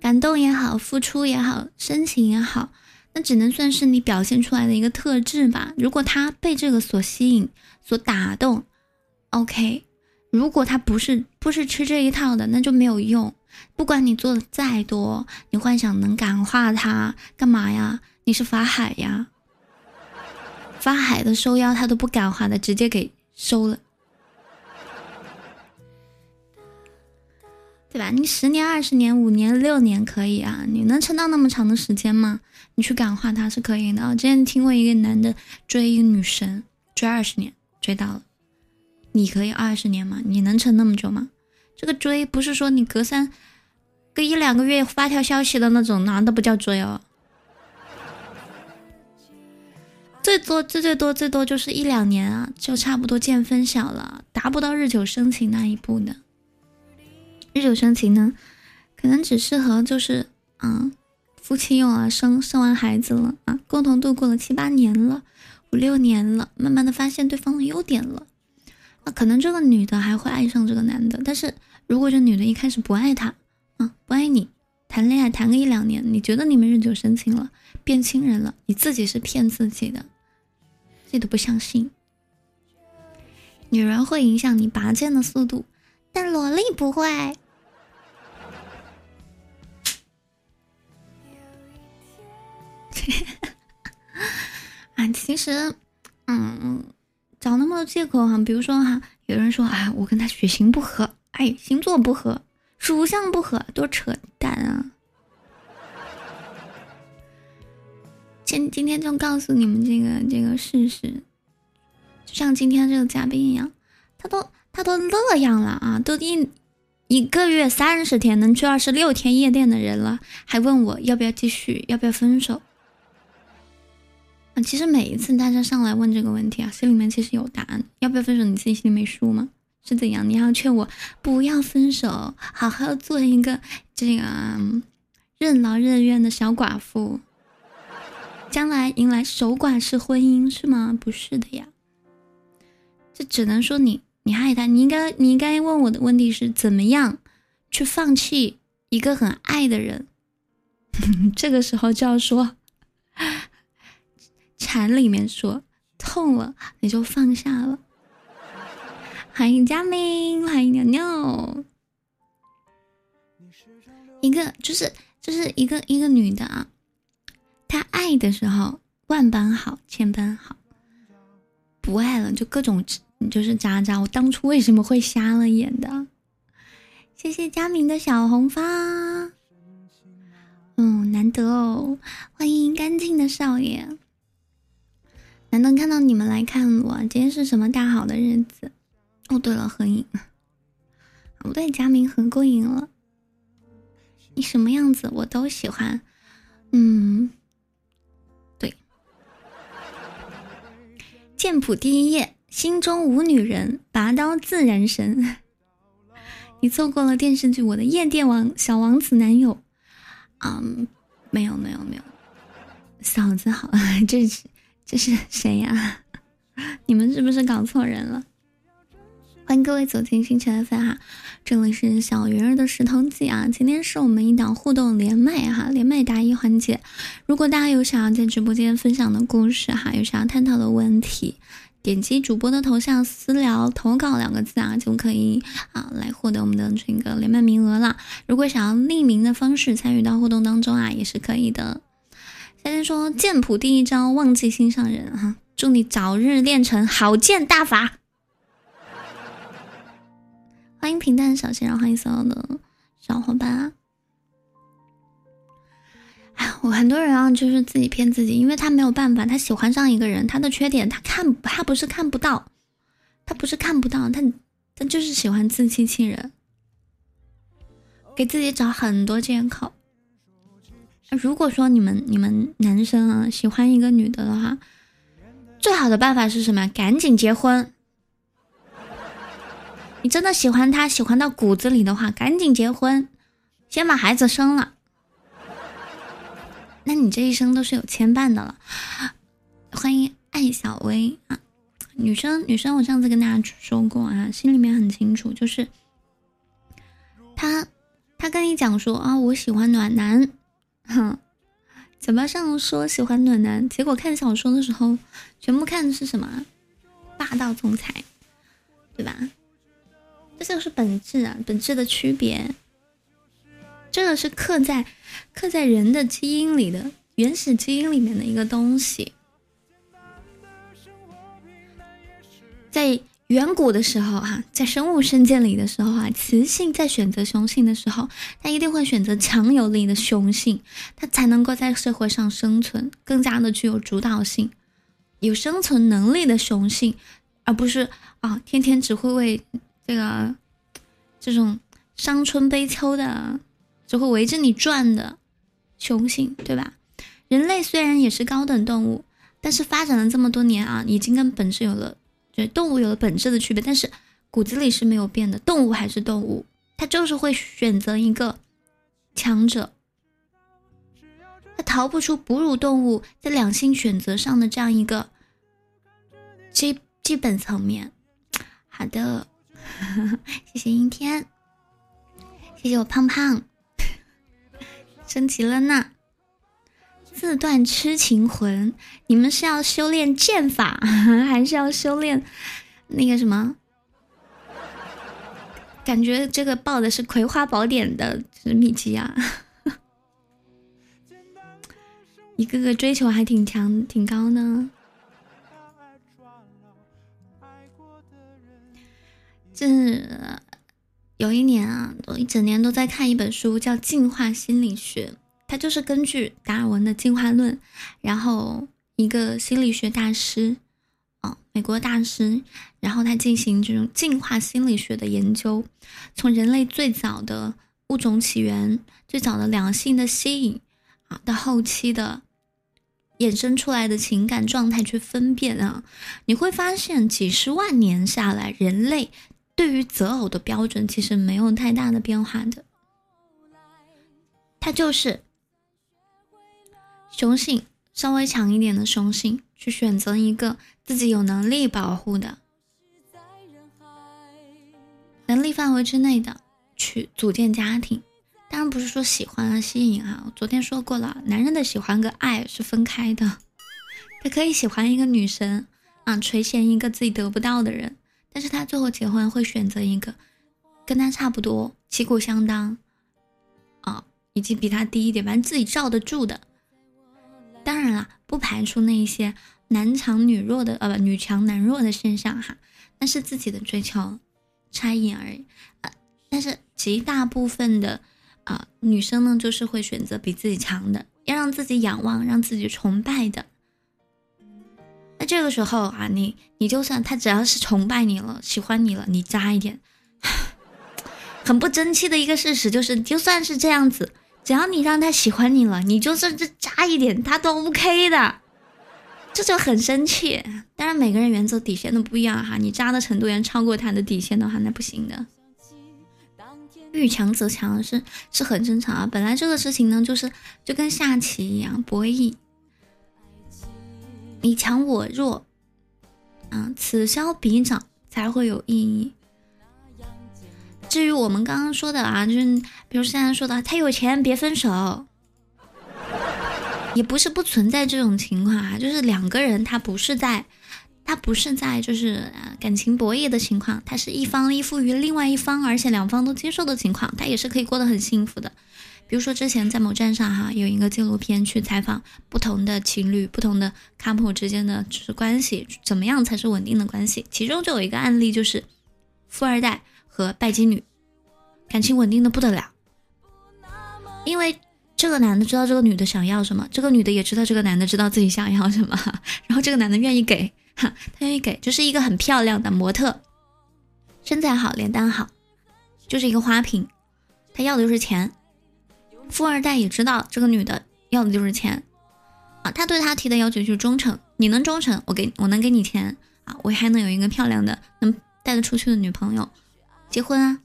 感动也好，付出也好，深情也好。那只能算是你表现出来的一个特质吧。如果他被这个所吸引、所打动，OK。如果他不是不是吃这一套的，那就没有用。不管你做的再多，你幻想能感化他，干嘛呀？你是法海呀？法海的收妖他都不感化的，直接给收了。对吧？你十年、二十年、五年、六年可以啊，你能撑到那么长的时间吗？你去感化他是可以的。我之前听过一个男的追一个女神，追二十年追到了，你可以二十年吗？你能撑那么久吗？这个追不是说你隔三隔一两个月发条消息的那种，那都不叫追哦。最多最最多最多就是一两年啊，就差不多见分晓了，达不到日久生情那一步的。日久生情呢，可能只适合就是嗯，夫妻用啊，生生完孩子了啊，共同度过了七八年了，五六年了，慢慢的发现对方的优点了，那可能这个女的还会爱上这个男的。但是如果这女的一开始不爱他啊，不爱你，谈恋爱谈个一两年，你觉得你们日久生情了，变亲人了，你自己是骗自己的，自己都不相信。女人会影响你拔剑的速度。但萝莉不会，啊其实，嗯，找那么多借口哈，比如说哈，有人说啊，我跟他血型不合，哎，星座不合，属相不合，多扯淡啊！今今天就告诉你们这个这个事实，就像今天这个嘉宾一样，他都他都那样了啊，都一一个月三十天能去二十六天夜店的人了，还问我要不要继续，要不要分手？其实每一次大家上来问这个问题啊，心里面其实有答案。要不要分手？你自己心里没数吗？是怎样？你要劝我不要分手，好好做一个这个任劳任怨的小寡妇，将来迎来守寡式婚姻是吗？不是的呀，这只能说你你爱他，你应该你应该问我的问题是怎么样去放弃一个很爱的人？这个时候就要说。禅里面说，痛了你就放下了。欢迎佳明，欢迎牛牛。一个就是就是一个一个女的啊，她爱的时候万般好，千般好；不爱了就各种就是渣渣。我当初为什么会瞎了眼的？谢谢佳明的小红花。嗯，难得哦，欢迎干净的少爷。难得看到你们来看我，今天是什么大好的日子？哦，对了，合影，不对，佳明合过影了。你什么样子我都喜欢，嗯，对。剑谱第一页，心中无女人，拔刀自然神。你错过了电视剧《我的夜店王小王子》男友，嗯，没有没有没有，嫂子好，这是。这是 谁呀？你们是不是搞错人了？欢迎各位走进星辰 FM 哈，这里是小鱼儿的石头记啊。今天是我们一档互动连麦哈，连麦答疑环节。如果大家有想要在直播间分享的故事哈，有想要探讨的问题，点击主播的头像私聊投稿两个字啊，就可以啊来获得我们的这个连麦名额了。如果想要匿名的方式参与到互动当中啊，也是可以的。先生说剑谱第一招，忘记心上人哈，祝你早日练成好剑大法。欢迎平淡小仙人，欢迎所有的小伙伴啊！哎，我很多人啊，就是自己骗自己，因为他没有办法，他喜欢上一个人，他的缺点他看，他不是看不到，他不是看不到，他他就是喜欢自欺欺人，给自己找很多借口。如果说你们你们男生啊喜欢一个女的的话，最好的办法是什么？赶紧结婚。你真的喜欢她，喜欢到骨子里的话，赶紧结婚，先把孩子生了，那你这一生都是有牵绊的了。欢迎艾小薇啊，女生女生，我上次跟大家说过啊，心里面很清楚，就是他他跟你讲说啊，我喜欢暖男。哼，嘴巴上说喜欢暖男，结果看小说的时候，全部看的是什么？霸道总裁，对吧？这就是本质啊，本质的区别。这个是刻在刻在人的基因里的原始基因里面的一个东西，在。远古的时候，哈，在生物世界里的时候啊，雌性在选择雄性的时候，它一定会选择强有力的雄性，它才能够在社会上生存，更加的具有主导性，有生存能力的雄性，而不是啊，天天只会为这个这种伤春悲秋的，只会围着你转的雄性，对吧？人类虽然也是高等动物，但是发展了这么多年啊，已经跟本质有了。对动物有了本质的区别，但是骨子里是没有变的。动物还是动物，它就是会选择一个强者，它逃不出哺乳动物在两性选择上的这样一个基基本层面。好的，谢谢阴天，谢谢我胖胖，升级了呢。自断痴情魂，你们是要修炼剑法，还是要修炼那个什么？感觉这个报的是《葵花宝典》的秘籍啊！一个个追求还挺强、挺高呢。这有一年啊，我一整年都在看一本书，叫《进化心理学》。它就是根据达尔文的进化论，然后一个心理学大师，啊，美国大师，然后他进行这种进化心理学的研究，从人类最早的物种起源，最早的两性的吸引，啊，到后期的。衍生出来的情感状态去分辨啊，你会发现几十万年下来，人类对于择偶的标准其实没有太大的变化的，它就是雄性稍微强一点的雄性去选择一个自己有能力保护的，能力范围之内的去组建家庭。当然不是说喜欢啊吸引啊，我昨天说过了，男人的喜欢跟爱是分开的，他可以喜欢一个女神啊，垂涎一个自己得不到的人，但是他最后结婚会选择一个跟他差不多、旗鼓相当啊，以及比他低一点，反正自己罩得住的。当然了，不排除那些男强女弱的呃不女强男弱的现象哈，那是自己的追求差异而已呃，但是极大部分的。啊，女生呢就是会选择比自己强的，要让自己仰望、让自己崇拜的。那这个时候啊，你你就算他只要是崇拜你了、喜欢你了，你渣一点，很不争气的一个事实就是，就算是这样子，只要你让他喜欢你了，你就算是渣一点，他都 OK 的，这就很生气。当然，每个人原则底线都不一样哈，你渣的程度要超过他的底线的话，那不行的。遇强则强是是很正常啊，本来这个事情呢，就是就跟下棋一样，博弈，你强我弱，啊，此消彼长才会有意义。至于我们刚刚说的啊，就是比如现在说的，他有钱别分手，也不是不存在这种情况啊，就是两个人他不是在。他不是在就是感情博弈的情况，他是一方依附于另外一方，而且两方都接受的情况，他也是可以过得很幸福的。比如说之前在某站上哈，有一个纪录片去采访不同的情侣、不同的 couple 之间的就是关系，怎么样才是稳定的关系？其中就有一个案例，就是富二代和拜金女，感情稳定的不得了，因为这个男的知道这个女的想要什么，这个女的也知道这个男的知道自己想要什么，然后这个男的愿意给。他愿意给，就是一个很漂亮的模特，身材好，脸蛋好，就是一个花瓶。他要的就是钱。富二代也知道这个女的要的就是钱啊，他对他提的要求就是忠诚。你能忠诚，我给我能给你钱啊，我还能有一个漂亮的能带得出去的女朋友，结婚啊，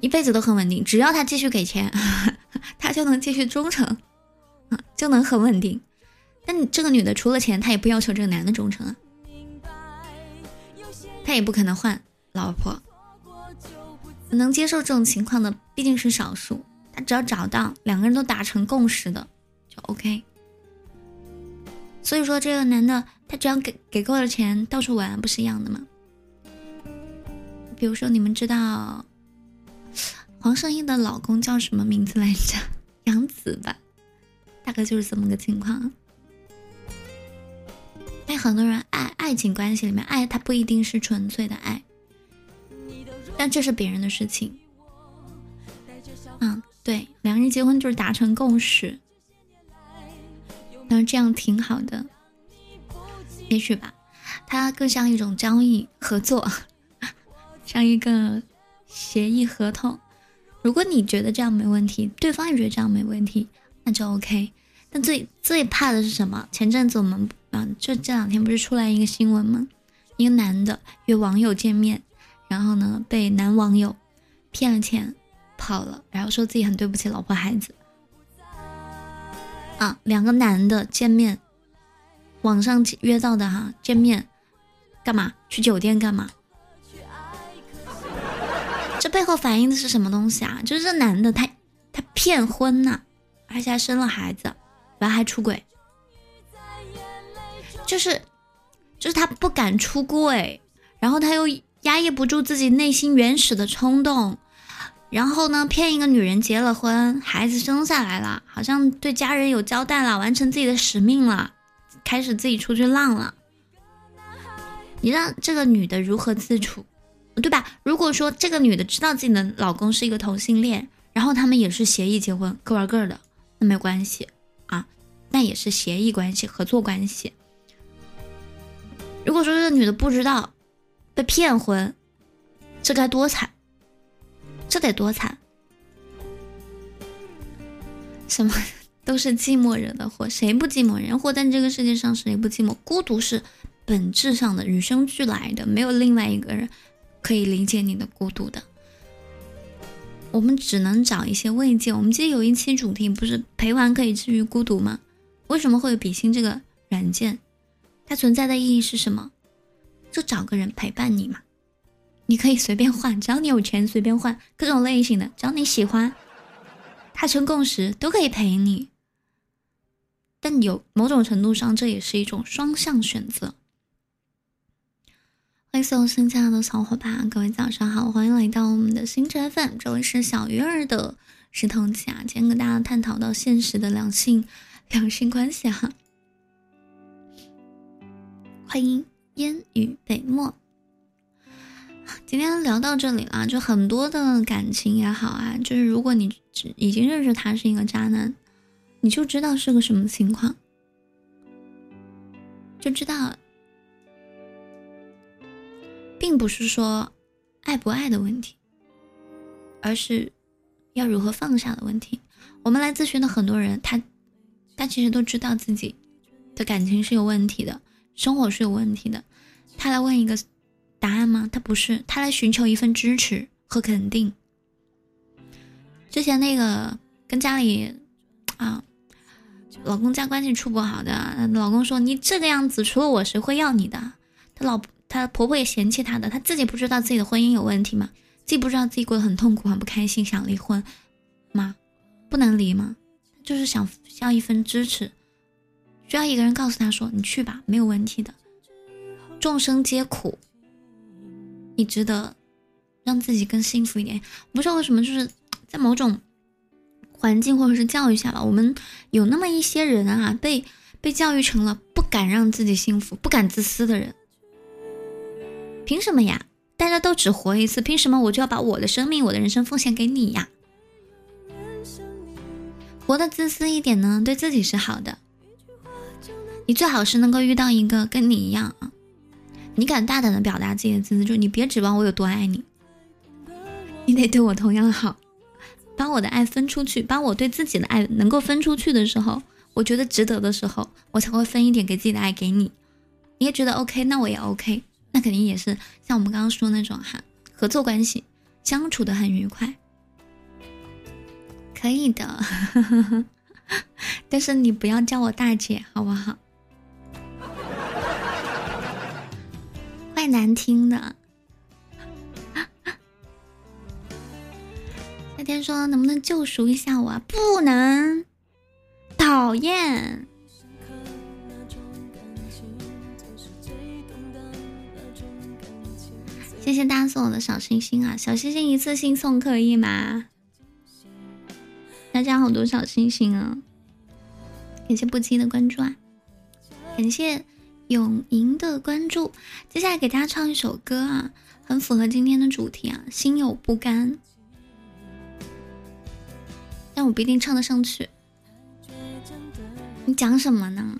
一辈子都很稳定。只要他继续给钱，他就能继续忠诚，就能很稳定。但你这个女的除了钱，她也不要求这个男的忠诚啊，她也不可能换老婆。能接受这种情况的毕竟是少数，他只要找到两个人都达成共识的就 OK。所以说这个男的他只要给给够了钱，到处玩不是一样的吗？比如说你们知道黄圣依的老公叫什么名字来着？杨紫吧，大概就是这么个情况。那很多人爱爱情关系里面爱他不一定是纯粹的爱，但这是别人的事情。嗯，对，两个人结婚就是达成共识，那这样挺好的，也许吧，它更像一种交易合作，像一个协议合同。如果你觉得这样没问题，对方也觉得这样没问题，那就 OK。但最最怕的是什么？前阵子我们。啊，就这两天不是出来一个新闻吗？一个男的约网友见面，然后呢被男网友骗了钱跑了，然后说自己很对不起老婆孩子。啊，两个男的见面，网上约到的哈，见面干嘛？去酒店干嘛？这背后反映的是什么东西啊？就是这男的他他骗婚呐，而且还生了孩子，然后还出轨。就是，就是他不敢出柜，然后他又压抑不住自己内心原始的冲动，然后呢，骗一个女人结了婚，孩子生下来了，好像对家人有交代了，完成自己的使命了，开始自己出去浪了。你让这个女的如何自处？对吧？如果说这个女的知道自己的老公是一个同性恋，然后他们也是协议结婚，各玩各的，那没关系啊，那也是协议关系、合作关系。如果说这个女的不知道被骗婚，这该多惨！这得多惨！什么都是寂寞惹的祸，谁不寂寞？人活在这个世界上，谁不寂寞？孤独是本质上的，与生俱来的，没有另外一个人可以理解你的孤独的。我们只能找一些慰藉。我们记得有一期主题不是陪玩可以治愈孤独吗？为什么会有比心这个软件？它存在的意义是什么？就找个人陪伴你嘛。你可以随便换，只要你有钱随便换各种类型的，只要你喜欢，达成共识都可以陪你。但有某种程度上，这也是一种双向选择。欢迎所有新进来的小伙伴，各位早上好，欢迎来到我们的星辰 FM，这里是小鱼儿的石头姐啊，今天跟大家探讨到现实的两性两性关系哈。欢迎烟雨北漠。今天聊到这里了，就很多的感情也好啊，就是如果你已经认识他是一个渣男，你就知道是个什么情况，就知道，并不是说爱不爱的问题，而是要如何放下的问题。我们来咨询的很多人，他他其实都知道自己的感情是有问题的，生活是有问题的，他来问一个。答案吗？他不是，他来寻求一份支持和肯定。之前那个跟家里啊，老公家关系处不好的，老公说你这个样子，除了我谁会要你的？他老她婆婆也嫌弃她的，她自己不知道自己的婚姻有问题吗？自己不知道自己过得很痛苦、很不开心，想离婚吗？不能离吗？就是想需要一份支持，需要一个人告诉他说：“你去吧，没有问题的。”众生皆苦。你值得让自己更幸福一点。不知道为什么，就是在某种环境或者是教育下吧，我们有那么一些人啊，被被教育成了不敢让自己幸福、不敢自私的人。凭什么呀？大家都只活一次，凭什么我就要把我的生命、我的人生奉献给你呀？活得自私一点呢，对自己是好的。你最好是能够遇到一个跟你一样啊。你敢大胆的表达自己的自私，就你别指望我有多爱你，你得对我同样好，把我的爱分出去，把我对自己的爱能够分出去的时候，我觉得值得的时候，我才会分一点给自己的爱给你。你也觉得 OK，那我也 OK，那肯定也是像我们刚刚说那种哈，合作关系，相处的很愉快，可以的。但是你不要叫我大姐，好不好？怪难听的。夏天说：“能不能救赎一下我？”啊？不能，讨厌。谢谢大家送我的小星星啊！小星星一次性送可以吗？大家好多小星星啊！感谢不羁的关注啊！感谢。永莹的关注，接下来给大家唱一首歌啊，很符合今天的主题啊，心有不甘，但我不一定唱得上去。你讲什么呢？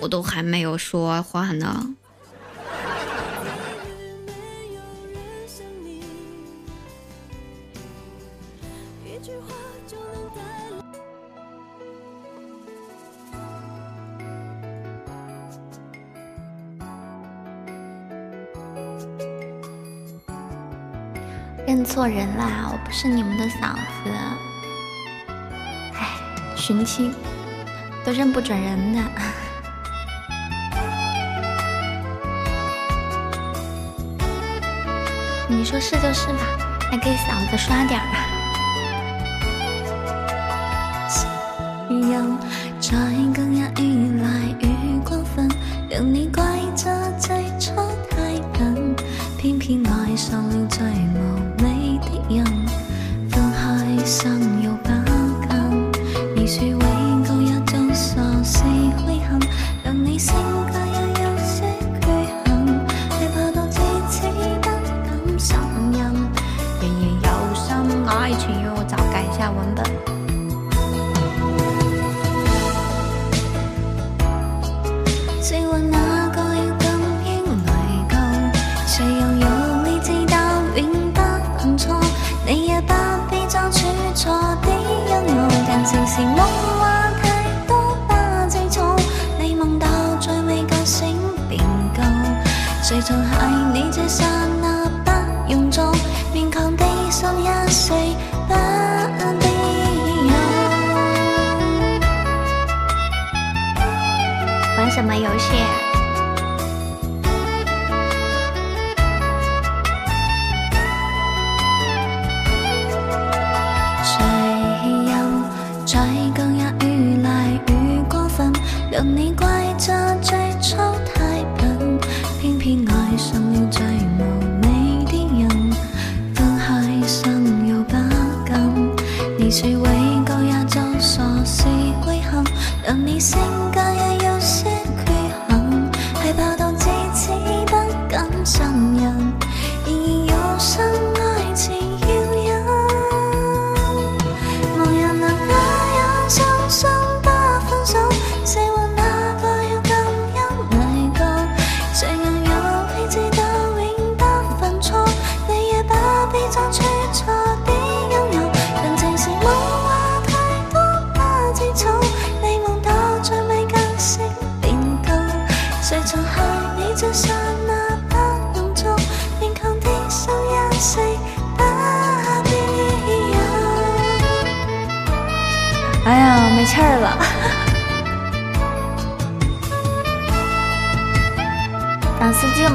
我都还没有说话呢。认错人啦！我不是你们的嫂子。哎，寻亲都认不准人的。说是就是吧，还给嫂子刷点儿吧。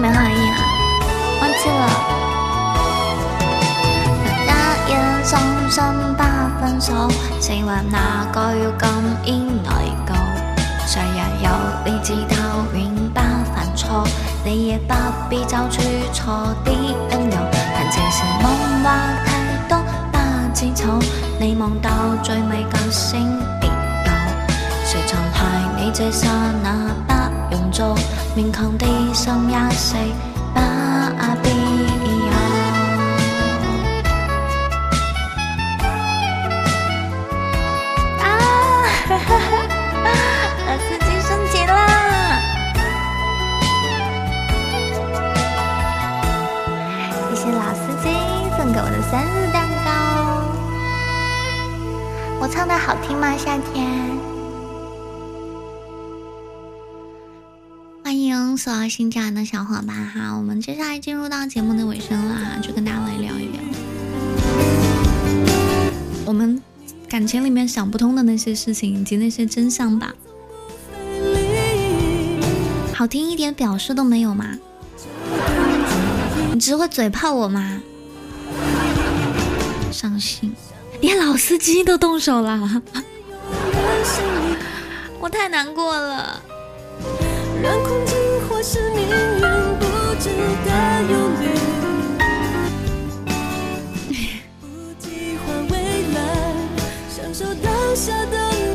没含义啊，忘记了。那夜深深不分手，情话哪个要咁来告？谁人有理智透明不犯错？你也不必找出错的因由，但这是梦话太多不知丑，你梦到最美救星别有，谁曾害你这刹那不？永昼勉强地送一世不必要啊哈哈老司机升级啦。谢谢老司机送给我的生日蛋糕。我唱的好听吗夏天？所有新进来的小伙伴哈，我们接下来进入到节目的尾声了哈，就跟大家来聊一聊我们感情里面想不通的那些事情以及那些真相吧。好听一点表示都没有吗？你只会嘴炮我吗？伤心，连老司机都动手了，我太难过了。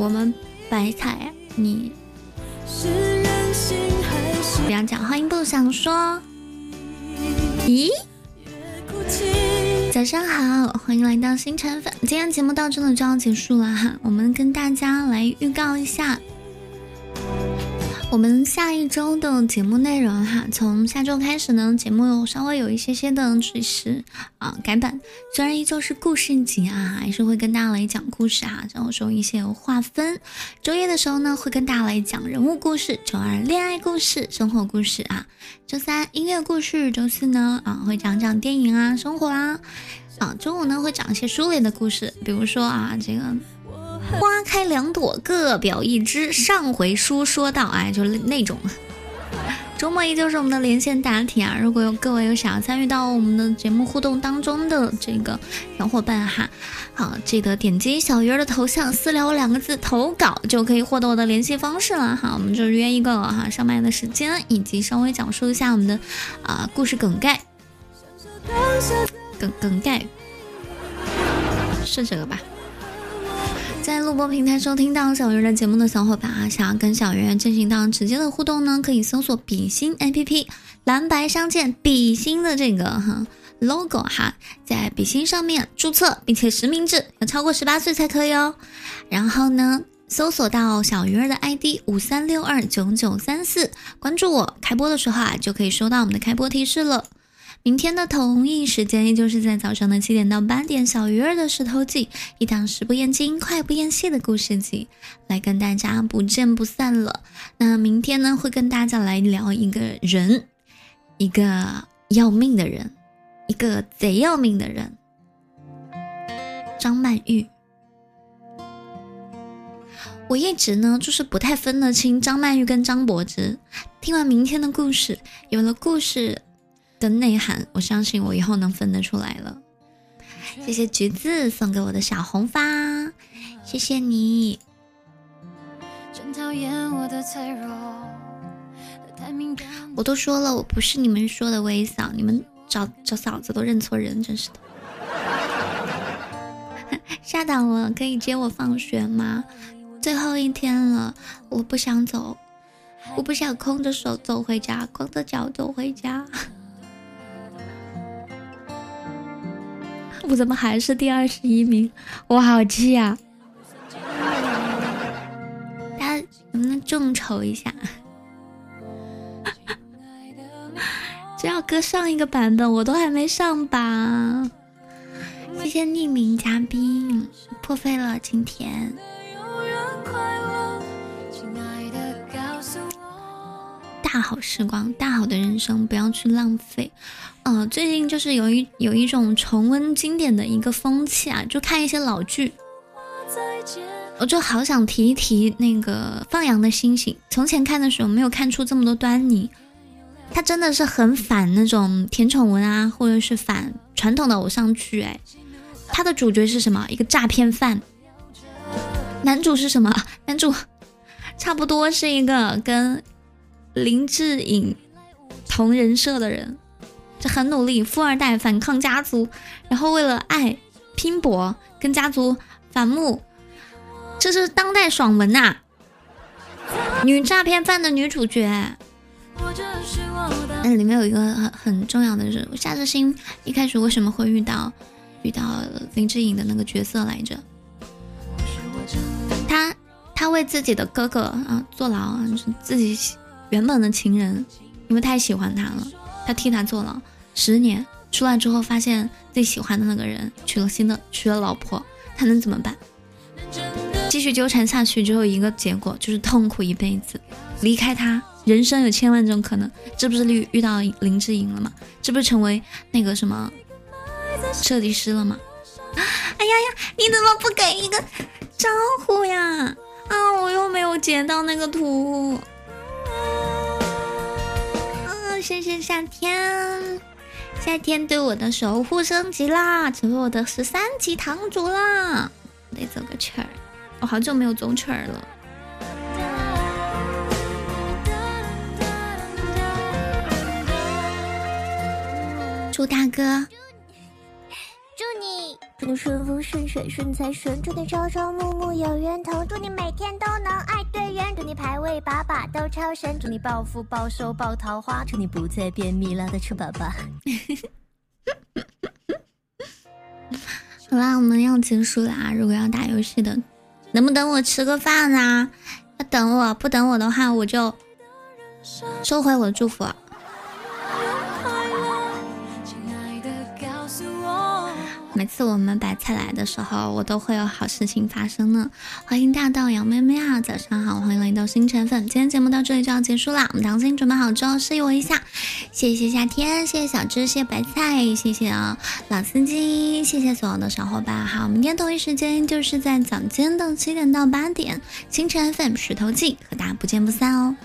我们白菜，你是任性还是不要讲，欢迎不想说。咦？早上好，欢迎来到星辰粉。今天节目到这里就要结束了哈，我们跟大家来预告一下。我们下一周的节目内容哈，从下周开始呢，节目有稍微有一些些的只是啊改版，虽然依旧是故事集啊，还是会跟大家来讲故事哈，然后说一些划分。周一的时候呢，会跟大家来讲人物故事；周二恋爱故事、生活故事啊；周三音乐故事；周四呢啊会讲讲电影啊、生活啊；啊周五呢会讲一些书里的故事，比如说啊这个。花开两朵，各表一枝。上回书说到，哎，就是那种。周末依旧是我们的连线答题啊！如果有各位有想要参与到我们的节目互动当中的这个小伙伴哈，好，记得点击小鱼儿的头像“私聊我”两个字投稿，就可以获得我的联系方式了哈。我们就约一个哈上麦的时间，以及稍微讲述一下我们的啊故事梗概。梗梗概是这个吧？在录播平台收听到小鱼的节目的小伙伴啊，想要跟小鱼儿进行到直接的互动呢，可以搜索比心 A P P，蓝白相间，比心的这个哈 logo 哈，在比心上面注册并且实名制，要超过十八岁才可以哦。然后呢，搜索到小鱼儿的 ID 五三六二九九三四，关注我，开播的时候啊就可以收到我们的开播提示了。明天的同一时间，依旧是在早上的七点到八点，小鱼儿的石头记，一档食不厌精、快不厌细的故事集，来跟大家不见不散了。那明天呢，会跟大家来聊一个人，一个要命的人，一个贼要命的人，张曼玉。我一直呢，就是不太分得清张曼玉跟张柏芝。听完明天的故事，有了故事的内涵，我相信我以后能分得出来了。谢谢橘子送给我的小红花，谢谢你。我都说了，我不是你们说的微嫂，你们找找嫂子都认错人，真是的。下档了，可以接我放学吗？最后一天了，我不想走，我不想空着手走回家，光着脚走回家。我怎么还是第二十一名？我好气啊！大家能不能众筹一下？这要搁上一个版本，我都还没上榜？谢谢匿名嘉宾，破费了今天。大好时光，大好的人生，不要去浪费。嗯，最近就是有一有一种重温经典的一个风气啊，就看一些老剧。我就好想提一提那个《放羊的星星》，从前看的时候没有看出这么多端倪。它真的是很反那种甜宠文啊，或者是反传统的偶像剧。哎，它的主角是什么？一个诈骗犯。男主是什么？男主差不多是一个跟。林志颖同人设的人，就很努力，富二代反抗家族，然后为了爱拼搏，跟家族反目，这是当代爽文呐！女诈骗犯的女主角，那里面有一个很很重要的人物，夏之星一开始为什么会遇到遇到林志颖的那个角色来着？他他为自己的哥哥啊坐牢，自己。原本的情人，因为太喜欢他了，他替他坐牢十年，出来之后发现自己喜欢的那个人娶了新的，娶了老婆，他能怎么办？继续纠缠下去，只有一个结果，就是痛苦一辈子，离开他。人生有千万种可能，这不是遇遇到林志颖了吗？这不是成为那个什么设计师了吗？哎呀呀，你怎么不给一个招呼呀？啊，我又没有截到那个图。谢谢夏天，夏天对我的守护升级啦，成为我的十三级堂主啦！得走个曲儿，我好久没有走曲儿了。祝大哥。祝你，顺风顺水顺财顺，祝你朝朝暮暮有缘投，祝你每天都能爱对人，祝你排位把把都超神，祝你暴富暴收暴桃花，祝你不再便秘拉的吃粑粑。好啦，我们要结束啦！如果要打游戏的，能不等我吃个饭啊？要等我，不等我的话，我就收回我的祝福。每次我们白菜来的时候，我都会有好事情发生呢。欢迎大道杨妹妹啊，早上好，欢迎来到星辰粉。今天节目到这里就要结束啦，我们当心准备好之后示意我一下。谢谢夏天，谢谢小芝，谢谢白菜，谢谢啊老司机，谢谢所有的小伙伴。好，明天同一时间就是在早间的七点到八点，星辰 FM 石头记和大家不见不散哦。